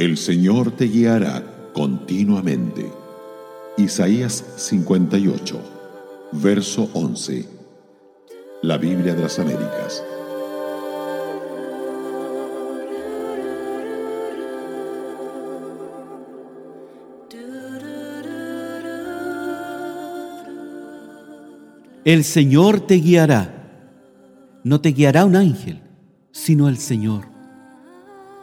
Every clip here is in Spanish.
El Señor te guiará continuamente. Isaías 58, verso 11. La Biblia de las Américas. El Señor te guiará. No te guiará un ángel, sino el Señor.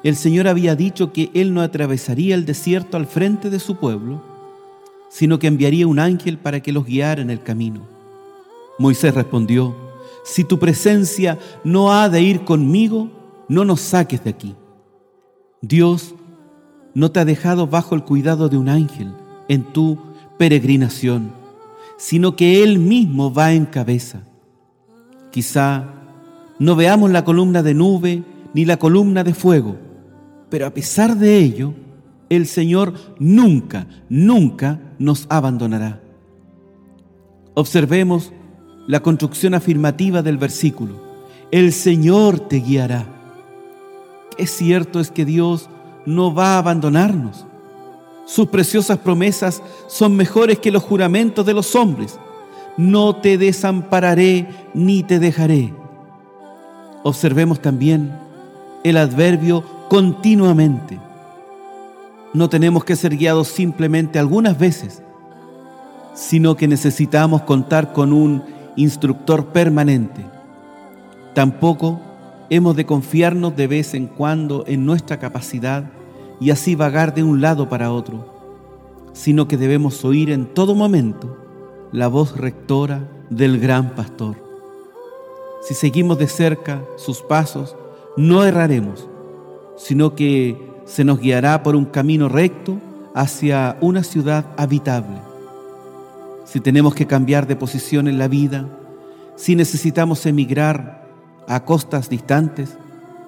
El Señor había dicho que Él no atravesaría el desierto al frente de su pueblo, sino que enviaría un ángel para que los guiara en el camino. Moisés respondió, si tu presencia no ha de ir conmigo, no nos saques de aquí. Dios no te ha dejado bajo el cuidado de un ángel en tu peregrinación sino que Él mismo va en cabeza. Quizá no veamos la columna de nube ni la columna de fuego, pero a pesar de ello, el Señor nunca, nunca nos abandonará. Observemos la construcción afirmativa del versículo. El Señor te guiará. Es cierto es que Dios no va a abandonarnos. Sus preciosas promesas son mejores que los juramentos de los hombres. No te desampararé ni te dejaré. Observemos también el adverbio continuamente. No tenemos que ser guiados simplemente algunas veces, sino que necesitamos contar con un instructor permanente. Tampoco hemos de confiarnos de vez en cuando en nuestra capacidad y así vagar de un lado para otro, sino que debemos oír en todo momento la voz rectora del gran pastor. Si seguimos de cerca sus pasos, no erraremos, sino que se nos guiará por un camino recto hacia una ciudad habitable. Si tenemos que cambiar de posición en la vida, si necesitamos emigrar a costas distantes,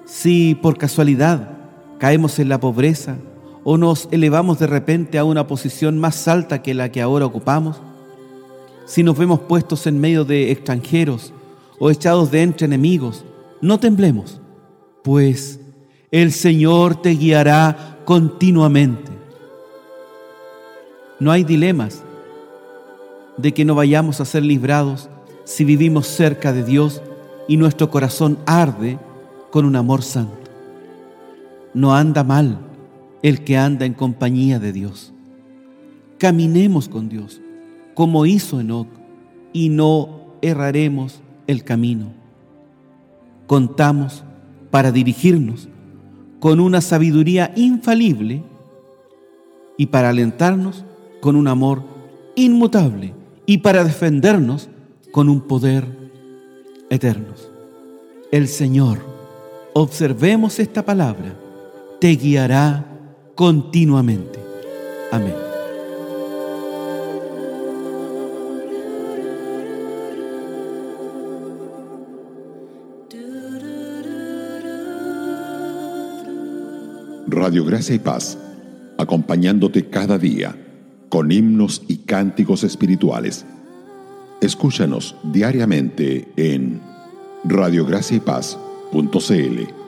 si por casualidad caemos en la pobreza o nos elevamos de repente a una posición más alta que la que ahora ocupamos, si nos vemos puestos en medio de extranjeros o echados de entre enemigos, no temblemos, pues el Señor te guiará continuamente. No hay dilemas de que no vayamos a ser librados si vivimos cerca de Dios y nuestro corazón arde con un amor santo no anda mal el que anda en compañía de Dios. Caminemos con Dios, como hizo Enoch, y no erraremos el camino. Contamos para dirigirnos con una sabiduría infalible y para alentarnos con un amor inmutable y para defendernos con un poder eterno. El Señor, observemos esta palabra, te guiará continuamente. Amén. Radio Gracia y Paz, acompañándote cada día con himnos y cánticos espirituales. Escúchanos diariamente en radiograciaypaz.cl